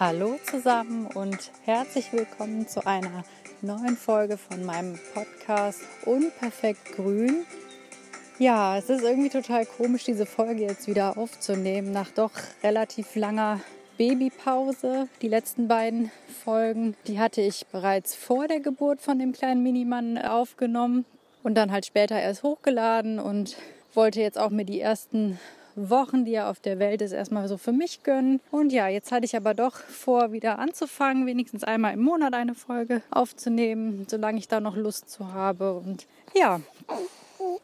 Hallo zusammen und herzlich willkommen zu einer neuen Folge von meinem Podcast Unperfekt Grün. Ja, es ist irgendwie total komisch, diese Folge jetzt wieder aufzunehmen, nach doch relativ langer Babypause. Die letzten beiden Folgen, die hatte ich bereits vor der Geburt von dem kleinen Minimann aufgenommen und dann halt später erst hochgeladen und wollte jetzt auch mir die ersten Wochen, die er auf der Welt ist, erstmal so für mich gönnen. Und ja, jetzt hatte ich aber doch vor, wieder anzufangen, wenigstens einmal im Monat eine Folge aufzunehmen, solange ich da noch Lust zu habe. Und ja,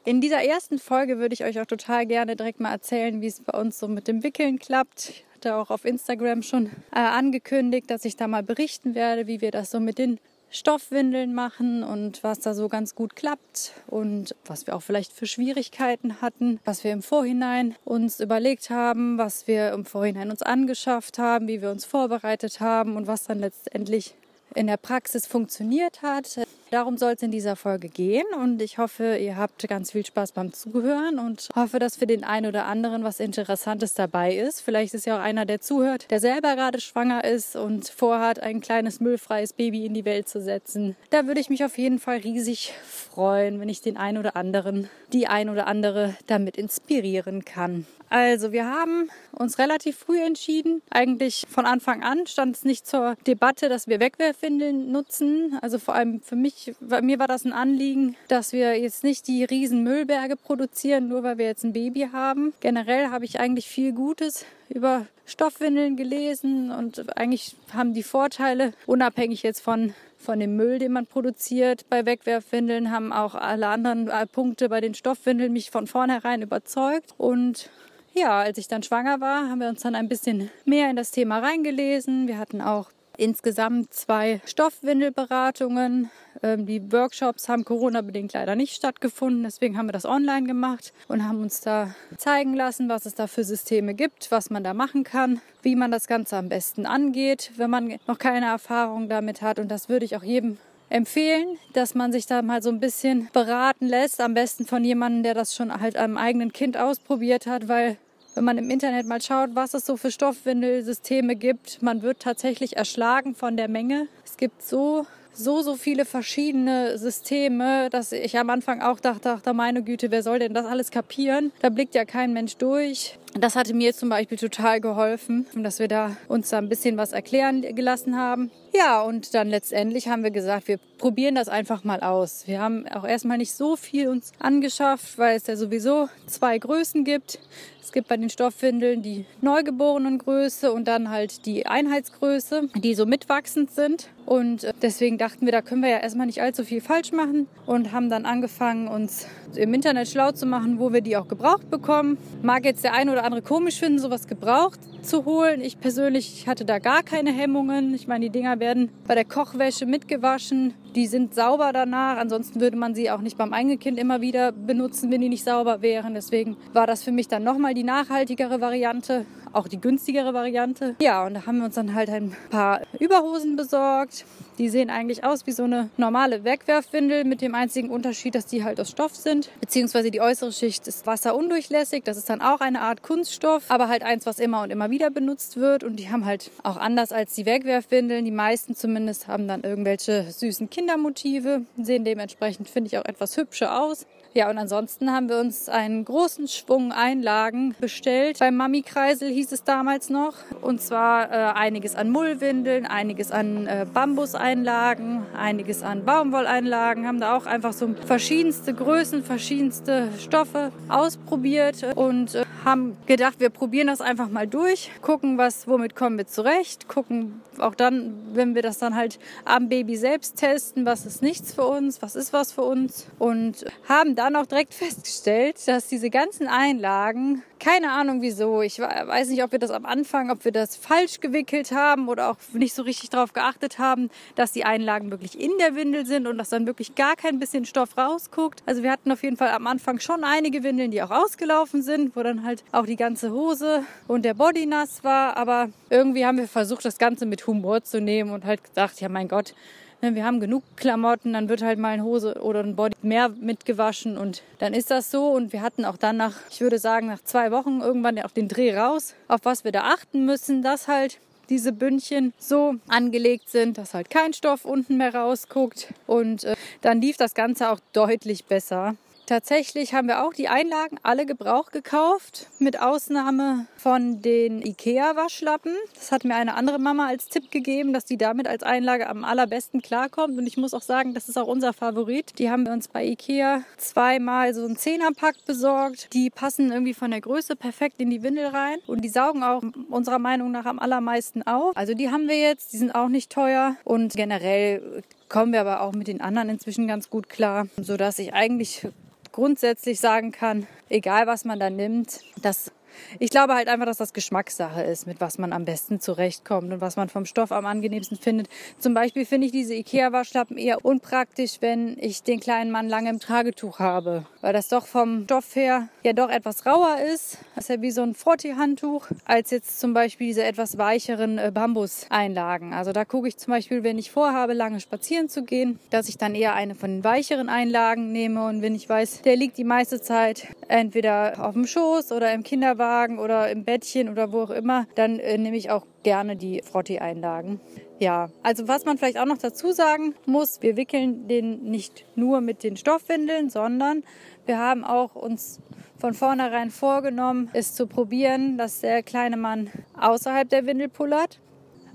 in dieser ersten Folge würde ich euch auch total gerne direkt mal erzählen, wie es bei uns so mit dem Wickeln klappt. Ich hatte auch auf Instagram schon äh, angekündigt, dass ich da mal berichten werde, wie wir das so mit den Stoffwindeln machen und was da so ganz gut klappt und was wir auch vielleicht für Schwierigkeiten hatten, was wir im Vorhinein uns überlegt haben, was wir im Vorhinein uns angeschafft haben, wie wir uns vorbereitet haben und was dann letztendlich in der Praxis funktioniert hat. Darum soll es in dieser Folge gehen und ich hoffe, ihr habt ganz viel Spaß beim Zuhören und hoffe, dass für den einen oder anderen was Interessantes dabei ist. Vielleicht ist ja auch einer, der zuhört, der selber gerade schwanger ist und vorhat, ein kleines müllfreies Baby in die Welt zu setzen. Da würde ich mich auf jeden Fall riesig freuen, wenn ich den einen oder anderen, die ein oder andere damit inspirieren kann. Also wir haben uns relativ früh entschieden. Eigentlich von Anfang an stand es nicht zur Debatte, dass wir Wegwerfwindeln nutzen. Also vor allem für mich, bei mir war das ein Anliegen, dass wir jetzt nicht die riesen Müllberge produzieren, nur weil wir jetzt ein Baby haben. Generell habe ich eigentlich viel Gutes über Stoffwindeln gelesen und eigentlich haben die Vorteile, unabhängig jetzt von von dem Müll, den man produziert bei Wegwerfwindeln, haben auch alle anderen äh, Punkte bei den Stoffwindeln mich von vornherein überzeugt. Und ja, als ich dann schwanger war, haben wir uns dann ein bisschen mehr in das Thema reingelesen. Wir hatten auch insgesamt zwei Stoffwindelberatungen. Ähm, die Workshops haben Corona-bedingt leider nicht stattgefunden. Deswegen haben wir das online gemacht und haben uns da zeigen lassen, was es da für Systeme gibt, was man da machen kann, wie man das Ganze am besten angeht, wenn man noch keine Erfahrung damit hat. Und das würde ich auch jedem empfehlen, dass man sich da mal so ein bisschen beraten lässt. Am besten von jemandem, der das schon halt am eigenen Kind ausprobiert hat, weil wenn man im Internet mal schaut, was es so für Stoffwindelsysteme gibt, man wird tatsächlich erschlagen von der Menge. Es gibt so so, so viele verschiedene Systeme, dass ich am Anfang auch dachte, ach, meine Güte, wer soll denn das alles kapieren? Da blickt ja kein Mensch durch. Das hatte mir zum Beispiel total geholfen, dass wir da uns da ein bisschen was erklären gelassen haben. Ja, und dann letztendlich haben wir gesagt, wir probieren das einfach mal aus. Wir haben auch erstmal nicht so viel uns angeschafft, weil es ja sowieso zwei Größen gibt. Es gibt bei den Stoffwindeln die Neugeborenengröße und dann halt die Einheitsgröße, die so mitwachsend sind. Und äh, deswegen dachten wir, da können wir ja erstmal nicht allzu viel falsch machen und haben dann angefangen, uns im Internet schlau zu machen, wo wir die auch gebraucht bekommen. Mag jetzt der eine oder andere komisch finden, sowas gebraucht zu holen. Ich persönlich hatte da gar keine Hemmungen. Ich meine, die Dinger werden bei der Kochwäsche mitgewaschen. Die sind sauber danach. Ansonsten würde man sie auch nicht beim eigenen Kind immer wieder benutzen, wenn die nicht sauber wären. Deswegen war das für mich dann nochmal die nachhaltigere Variante, auch die günstigere Variante. Ja, und da haben wir uns dann halt ein paar Überhosen besorgt. Die sehen eigentlich aus wie so eine normale Wegwerfwindel mit dem einzigen Unterschied, dass die halt aus Stoff sind. Beziehungsweise die äußere Schicht ist wasserundurchlässig. Das ist dann auch eine Art Kunststoff, aber halt eins, was immer und immer wieder benutzt wird. Und die haben halt auch anders als die Wegwerfwindeln. Die meisten zumindest haben dann irgendwelche süßen Kindermotive, sehen dementsprechend, finde ich, auch etwas hübscher aus. Ja, und ansonsten haben wir uns einen großen Schwung Einlagen bestellt. Beim Mami-Kreisel hieß es damals noch. Und zwar äh, einiges an Mullwindeln, einiges an äh, Bambuseinlagen, einiges an Baumwolleinlagen. Haben da auch einfach so verschiedenste Größen, verschiedenste Stoffe ausprobiert und äh, haben gedacht, wir probieren das einfach mal durch, gucken, was, womit kommen wir zurecht, gucken auch dann, wenn wir das dann halt am Baby selbst testen, was ist nichts für uns, was ist was für uns und haben dann auch direkt festgestellt, dass diese ganzen Einlagen, keine Ahnung wieso, ich weiß nicht, ob wir das am Anfang, ob wir das falsch gewickelt haben oder auch nicht so richtig darauf geachtet haben, dass die Einlagen wirklich in der Windel sind und dass dann wirklich gar kein bisschen Stoff rausguckt. Also wir hatten auf jeden Fall am Anfang schon einige Windeln, die auch ausgelaufen sind, wo dann halt auch die ganze Hose und der Body nass war, aber irgendwie haben wir versucht, das Ganze mit Humor zu nehmen und halt gesagt, ja mein Gott, ne, wir haben genug Klamotten, dann wird halt mal eine Hose oder ein Body mehr mitgewaschen und dann ist das so. Und wir hatten auch dann nach, ich würde sagen, nach zwei Wochen irgendwann auch den Dreh raus, auf was wir da achten müssen, dass halt diese Bündchen so angelegt sind, dass halt kein Stoff unten mehr rausguckt. Und äh, dann lief das Ganze auch deutlich besser. Tatsächlich haben wir auch die Einlagen alle Gebrauch gekauft, mit Ausnahme von den IKEA-Waschlappen. Das hat mir eine andere Mama als Tipp gegeben, dass die damit als Einlage am allerbesten klarkommt. Und ich muss auch sagen, das ist auch unser Favorit. Die haben wir uns bei IKEA zweimal so einen Zehnerpack besorgt. Die passen irgendwie von der Größe perfekt in die Windel rein. Und die saugen auch unserer Meinung nach am allermeisten auf. Also die haben wir jetzt, die sind auch nicht teuer. Und generell kommen wir aber auch mit den anderen inzwischen ganz gut klar, sodass ich eigentlich grundsätzlich sagen kann, egal was man da nimmt, das ich glaube halt einfach, dass das Geschmackssache ist, mit was man am besten zurechtkommt und was man vom Stoff am angenehmsten findet. Zum Beispiel finde ich diese Ikea-Waschlappen eher unpraktisch, wenn ich den kleinen Mann lange im Tragetuch habe, weil das doch vom Stoff her ja doch etwas rauer ist. Das ist ja wie so ein Frotti-Handtuch, als jetzt zum Beispiel diese etwas weicheren äh, Bambus-Einlagen. Also da gucke ich zum Beispiel, wenn ich vorhabe, lange spazieren zu gehen, dass ich dann eher eine von den weicheren Einlagen nehme und wenn ich weiß, der liegt die meiste Zeit entweder auf dem Schoß oder im Kinderwagen, Kinderwagen oder im Bettchen oder wo auch immer, dann äh, nehme ich auch gerne die Frotti-Einlagen. Ja, also was man vielleicht auch noch dazu sagen muss, wir wickeln den nicht nur mit den Stoffwindeln, sondern wir haben auch uns von vornherein vorgenommen, es zu probieren, dass der kleine Mann außerhalb der Windel pullert.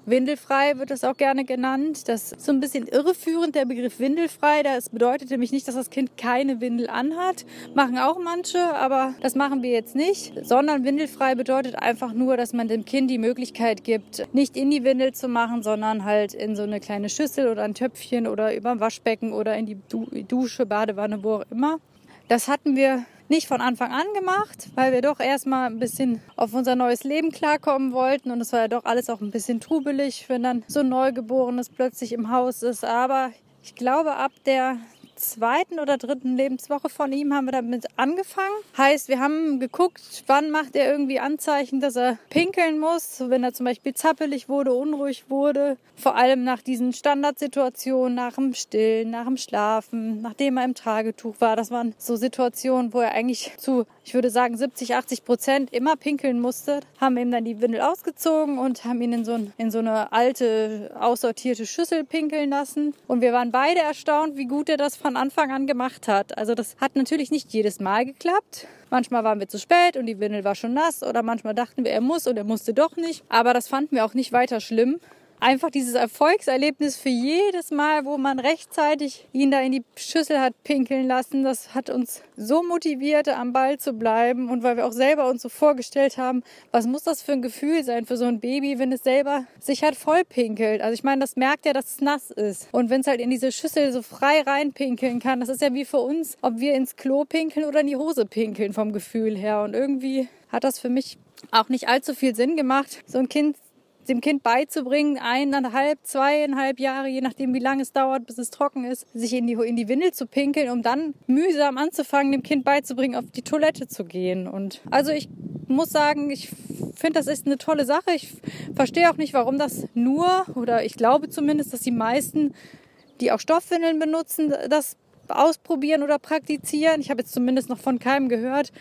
Windelfrei wird das auch gerne genannt. Das ist so ein bisschen irreführend, der Begriff windelfrei. Das bedeutet nämlich nicht, dass das Kind keine Windel anhat. Machen auch manche, aber das machen wir jetzt nicht. Sondern windelfrei bedeutet einfach nur, dass man dem Kind die Möglichkeit gibt, nicht in die Windel zu machen, sondern halt in so eine kleine Schüssel oder ein Töpfchen oder über ein Waschbecken oder in die Dusche, Badewanne, wo auch immer. Das hatten wir nicht von Anfang an gemacht, weil wir doch erstmal ein bisschen auf unser neues Leben klarkommen wollten. Und es war ja doch alles auch ein bisschen trubelig, wenn dann so ein Neugeborenes plötzlich im Haus ist. Aber ich glaube, ab der zweiten oder dritten Lebenswoche von ihm haben wir damit angefangen. Heißt, wir haben geguckt, wann macht er irgendwie Anzeichen, dass er pinkeln muss. Wenn er zum Beispiel zappelig wurde, unruhig wurde. Vor allem nach diesen Standardsituationen, nach dem Stillen, nach dem Schlafen, nachdem er im Tragetuch war. Das waren so Situationen, wo er eigentlich zu, ich würde sagen, 70, 80 Prozent immer pinkeln musste. Haben ihm dann die Windel ausgezogen und haben ihn in so, in so eine alte, aussortierte Schüssel pinkeln lassen. Und wir waren beide erstaunt, wie gut er das von Anfang an gemacht hat. Also das hat natürlich nicht jedes Mal geklappt. Manchmal waren wir zu spät und die Windel war schon nass oder manchmal dachten wir, er muss und er musste doch nicht. Aber das fanden wir auch nicht weiter schlimm einfach dieses Erfolgserlebnis für jedes Mal, wo man rechtzeitig ihn da in die Schüssel hat pinkeln lassen, das hat uns so motiviert, am Ball zu bleiben und weil wir auch selber uns so vorgestellt haben, was muss das für ein Gefühl sein für so ein Baby, wenn es selber sich halt voll pinkelt. Also ich meine, das merkt ja, dass es nass ist. Und wenn es halt in diese Schüssel so frei reinpinkeln kann, das ist ja wie für uns, ob wir ins Klo pinkeln oder in die Hose pinkeln vom Gefühl her. Und irgendwie hat das für mich auch nicht allzu viel Sinn gemacht, so ein Kind dem Kind beizubringen, eineinhalb, zweieinhalb Jahre, je nachdem wie lange es dauert, bis es trocken ist, sich in die, in die Windel zu pinkeln, um dann mühsam anzufangen, dem Kind beizubringen, auf die Toilette zu gehen. Und also ich muss sagen, ich finde, das ist eine tolle Sache. Ich verstehe auch nicht, warum das nur, oder ich glaube zumindest, dass die meisten, die auch Stoffwindeln benutzen, das ausprobieren oder praktizieren. Ich habe jetzt zumindest noch von keinem gehört,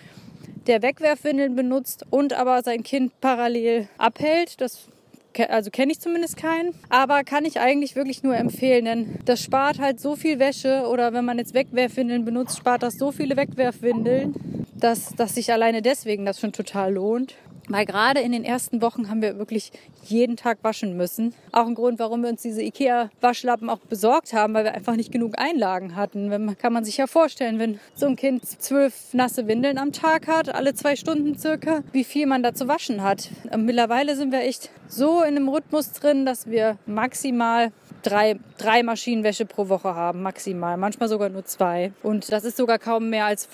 der Wegwerfwindeln benutzt und aber sein Kind parallel abhält. Das also kenne ich zumindest keinen, aber kann ich eigentlich wirklich nur empfehlen, denn das spart halt so viel Wäsche oder wenn man jetzt Wegwerfwindeln benutzt, spart das so viele Wegwerfwindeln, dass, dass sich alleine deswegen das schon total lohnt. Weil gerade in den ersten Wochen haben wir wirklich jeden Tag waschen müssen. Auch ein Grund, warum wir uns diese IKEA-Waschlappen auch besorgt haben, weil wir einfach nicht genug Einlagen hatten. Wenn, kann man sich ja vorstellen, wenn so ein Kind zwölf nasse Windeln am Tag hat, alle zwei Stunden circa, wie viel man da zu waschen hat. Mittlerweile sind wir echt so in einem Rhythmus drin, dass wir maximal drei, drei Maschinenwäsche pro Woche haben, maximal. Manchmal sogar nur zwei. Und das ist sogar kaum mehr, als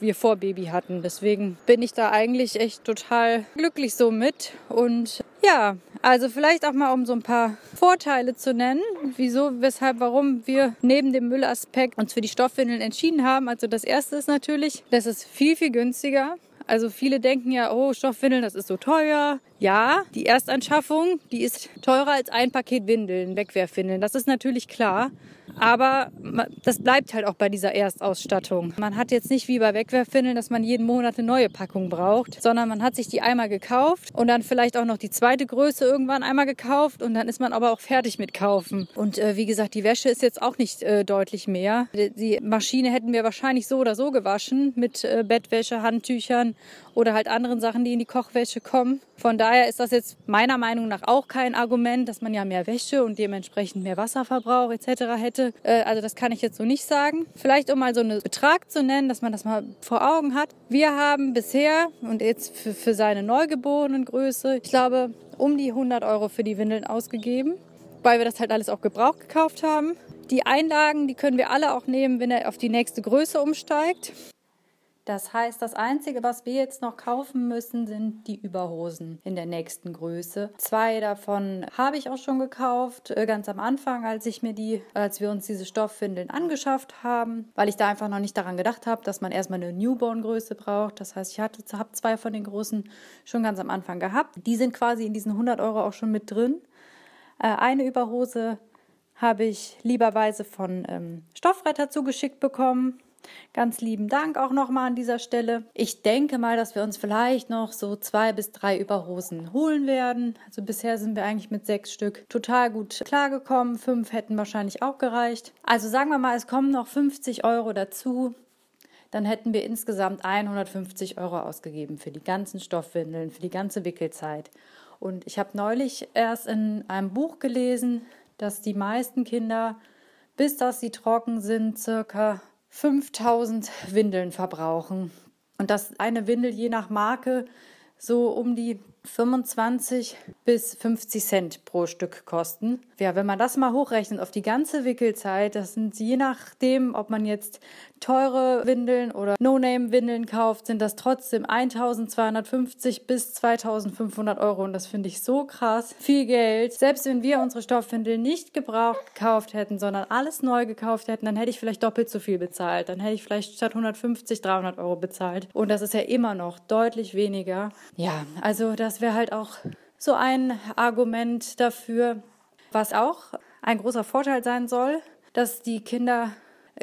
wir vor Baby hatten. Deswegen bin ich da eigentlich echt total glücklich so mit. Und ja, also vielleicht auch mal um so ein paar Vorteile zu nennen, wieso, weshalb, warum wir neben dem Müllaspekt uns für die Stoffwindeln entschieden haben. Also das erste ist natürlich, das ist viel, viel günstiger. Also viele denken ja, oh, Stoffwindeln, das ist so teuer. Ja, die Erstanschaffung, die ist teurer als ein Paket Windeln, Wegwerfwindeln. Das ist natürlich klar. Aber das bleibt halt auch bei dieser Erstausstattung. Man hat jetzt nicht wie bei Wegwerfwindeln, dass man jeden Monat eine neue Packung braucht, sondern man hat sich die einmal gekauft und dann vielleicht auch noch die zweite Größe irgendwann einmal gekauft und dann ist man aber auch fertig mit kaufen. Und äh, wie gesagt, die Wäsche ist jetzt auch nicht äh, deutlich mehr. Die Maschine hätten wir wahrscheinlich so oder so gewaschen mit äh, Bettwäsche, Handtüchern oder halt anderen Sachen, die in die Kochwäsche kommen. Von daher ist das jetzt meiner Meinung nach auch kein Argument, dass man ja mehr Wäsche und dementsprechend mehr Wasserverbrauch etc. hätte. Äh, also das kann ich jetzt so nicht sagen. Vielleicht um mal so einen Betrag zu nennen, dass man das mal vor Augen hat. Wir haben bisher und jetzt für, für seine Neugeborenengröße, ich glaube, um die 100 Euro für die Windeln ausgegeben, weil wir das halt alles auch gebraucht gekauft haben. Die Einlagen, die können wir alle auch nehmen, wenn er auf die nächste Größe umsteigt. Das heißt, das Einzige, was wir jetzt noch kaufen müssen, sind die Überhosen in der nächsten Größe. Zwei davon habe ich auch schon gekauft, äh, ganz am Anfang, als ich mir die, als wir uns diese Stoffwindeln angeschafft haben, weil ich da einfach noch nicht daran gedacht habe, dass man erstmal eine Newborn-Größe braucht. Das heißt, ich hatte, habe zwei von den großen schon ganz am Anfang gehabt. Die sind quasi in diesen 100 Euro auch schon mit drin. Äh, eine Überhose habe ich lieberweise von ähm, Stoffretter zugeschickt bekommen. Ganz lieben Dank auch nochmal an dieser Stelle. Ich denke mal, dass wir uns vielleicht noch so zwei bis drei Überhosen holen werden. Also bisher sind wir eigentlich mit sechs Stück total gut klargekommen. Fünf hätten wahrscheinlich auch gereicht. Also sagen wir mal, es kommen noch 50 Euro dazu. Dann hätten wir insgesamt 150 Euro ausgegeben für die ganzen Stoffwindeln, für die ganze Wickelzeit. Und ich habe neulich erst in einem Buch gelesen, dass die meisten Kinder, bis dass sie trocken sind, circa 5000 Windeln verbrauchen. Und dass eine Windel je nach Marke so um die 25 bis 50 Cent pro Stück kosten. Ja, wenn man das mal hochrechnet auf die ganze Wickelzeit, das sind je nachdem, ob man jetzt teure Windeln oder No-Name-Windeln kauft, sind das trotzdem 1250 bis 2500 Euro und das finde ich so krass. Viel Geld. Selbst wenn wir unsere Stoffwindeln nicht gebraucht gekauft hätten, sondern alles neu gekauft hätten, dann hätte ich vielleicht doppelt so viel bezahlt. Dann hätte ich vielleicht statt 150 300 Euro bezahlt. Und das ist ja immer noch deutlich weniger. Ja, also das das wäre halt auch so ein Argument dafür, was auch ein großer Vorteil sein soll, dass die Kinder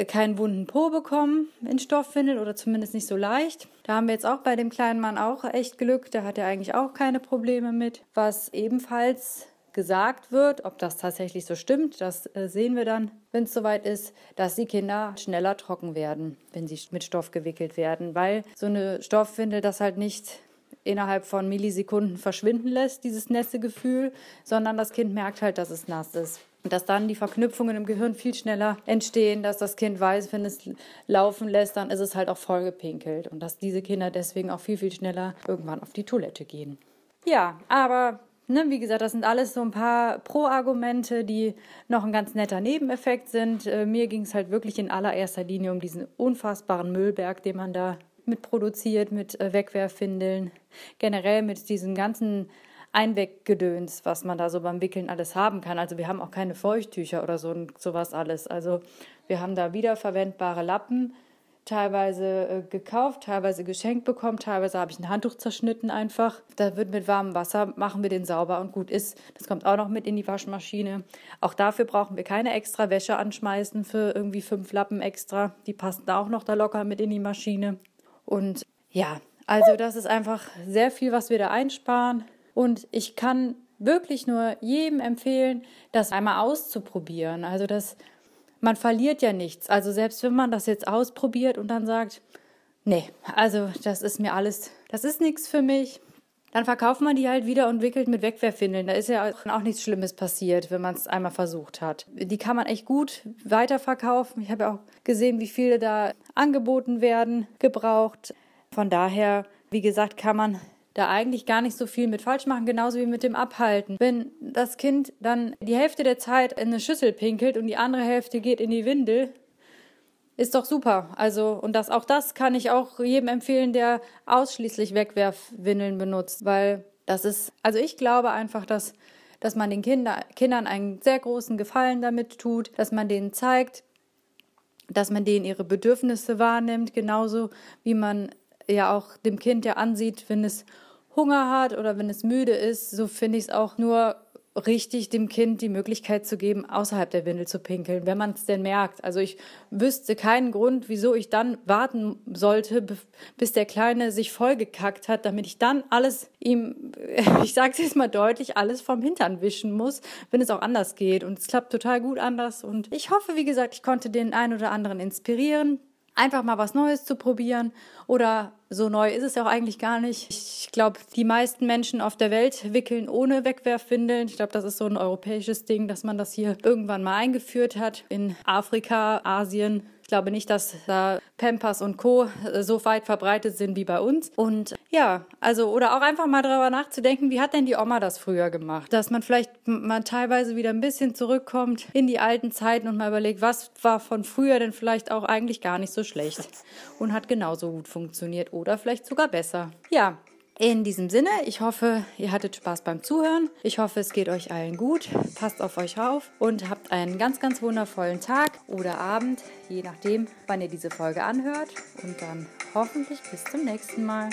keinen wunden Po bekommen in Stoffwindeln oder zumindest nicht so leicht. Da haben wir jetzt auch bei dem kleinen Mann auch echt Glück. Da hat er eigentlich auch keine Probleme mit. Was ebenfalls gesagt wird, ob das tatsächlich so stimmt, das äh, sehen wir dann, wenn es soweit ist, dass die Kinder schneller trocken werden, wenn sie mit Stoff gewickelt werden, weil so eine Stoffwindel das halt nicht innerhalb von Millisekunden verschwinden lässt, dieses Nässegefühl, sondern das Kind merkt halt, dass es nass ist. Und dass dann die Verknüpfungen im Gehirn viel schneller entstehen, dass das Kind weiß, wenn es laufen lässt, dann ist es halt auch vollgepinkelt. Und dass diese Kinder deswegen auch viel, viel schneller irgendwann auf die Toilette gehen. Ja, aber Ne, wie gesagt, das sind alles so ein paar Pro-Argumente, die noch ein ganz netter Nebeneffekt sind. Äh, mir ging es halt wirklich in allererster Linie um diesen unfassbaren Müllberg, den man da mitproduziert, mit äh, Wegwerffindeln, generell mit diesen ganzen Einweggedöns, was man da so beim Wickeln alles haben kann. Also wir haben auch keine Feuchttücher oder so sowas alles. Also wir haben da wiederverwendbare Lappen, teilweise äh, gekauft, teilweise geschenkt bekommen, teilweise habe ich ein Handtuch zerschnitten einfach. Da wird mit warmem Wasser, machen wir den sauber und gut ist. Das kommt auch noch mit in die Waschmaschine. Auch dafür brauchen wir keine extra Wäsche anschmeißen für irgendwie fünf Lappen extra. Die passen da auch noch da locker mit in die Maschine. Und ja, also das ist einfach sehr viel, was wir da einsparen. Und ich kann wirklich nur jedem empfehlen, das einmal auszuprobieren. Also das, man verliert ja nichts. Also selbst wenn man das jetzt ausprobiert und dann sagt, nee, also das ist mir alles, das ist nichts für mich, dann verkauft man die halt wieder und wickelt mit Wegwerfwindeln. Da ist ja auch nichts Schlimmes passiert, wenn man es einmal versucht hat. Die kann man echt gut weiterverkaufen. Ich habe ja auch gesehen, wie viele da angeboten werden, gebraucht. Von daher, wie gesagt, kann man da eigentlich gar nicht so viel mit falsch machen, genauso wie mit dem Abhalten. Wenn das Kind dann die Hälfte der Zeit in eine Schüssel pinkelt und die andere Hälfte geht in die Windel, ist doch super. Also, und das, auch das kann ich auch jedem empfehlen, der ausschließlich Wegwerfwindeln benutzt, weil das ist, also ich glaube einfach, dass, dass man den Kinder, Kindern einen sehr großen Gefallen damit tut, dass man denen zeigt, dass man denen ihre Bedürfnisse wahrnimmt, genauso wie man ja auch dem Kind ja ansieht, wenn es Hunger hat oder wenn es müde ist, so finde ich es auch nur richtig dem Kind die Möglichkeit zu geben, außerhalb der Windel zu pinkeln, wenn man es denn merkt. Also ich wüsste keinen Grund, wieso ich dann warten sollte, bis der Kleine sich vollgekackt hat, damit ich dann alles ihm, ich sage es jetzt mal deutlich, alles vom Hintern wischen muss, wenn es auch anders geht. Und es klappt total gut anders. Und ich hoffe, wie gesagt, ich konnte den einen oder anderen inspirieren einfach mal was Neues zu probieren. Oder so neu ist es ja auch eigentlich gar nicht. Ich glaube, die meisten Menschen auf der Welt wickeln ohne Wegwerfwindeln. Ich glaube, das ist so ein europäisches Ding, dass man das hier irgendwann mal eingeführt hat. In Afrika, Asien glaube nicht, dass da Pampers und Co. so weit verbreitet sind wie bei uns. Und ja, also, oder auch einfach mal darüber nachzudenken, wie hat denn die Oma das früher gemacht? Dass man vielleicht mal teilweise wieder ein bisschen zurückkommt in die alten Zeiten und mal überlegt, was war von früher denn vielleicht auch eigentlich gar nicht so schlecht und hat genauso gut funktioniert oder vielleicht sogar besser. Ja, in diesem Sinne, ich hoffe, ihr hattet Spaß beim Zuhören. Ich hoffe, es geht euch allen gut. Passt auf euch auf und habt einen ganz, ganz wundervollen Tag oder Abend, je nachdem, wann ihr diese Folge anhört. Und dann hoffentlich bis zum nächsten Mal.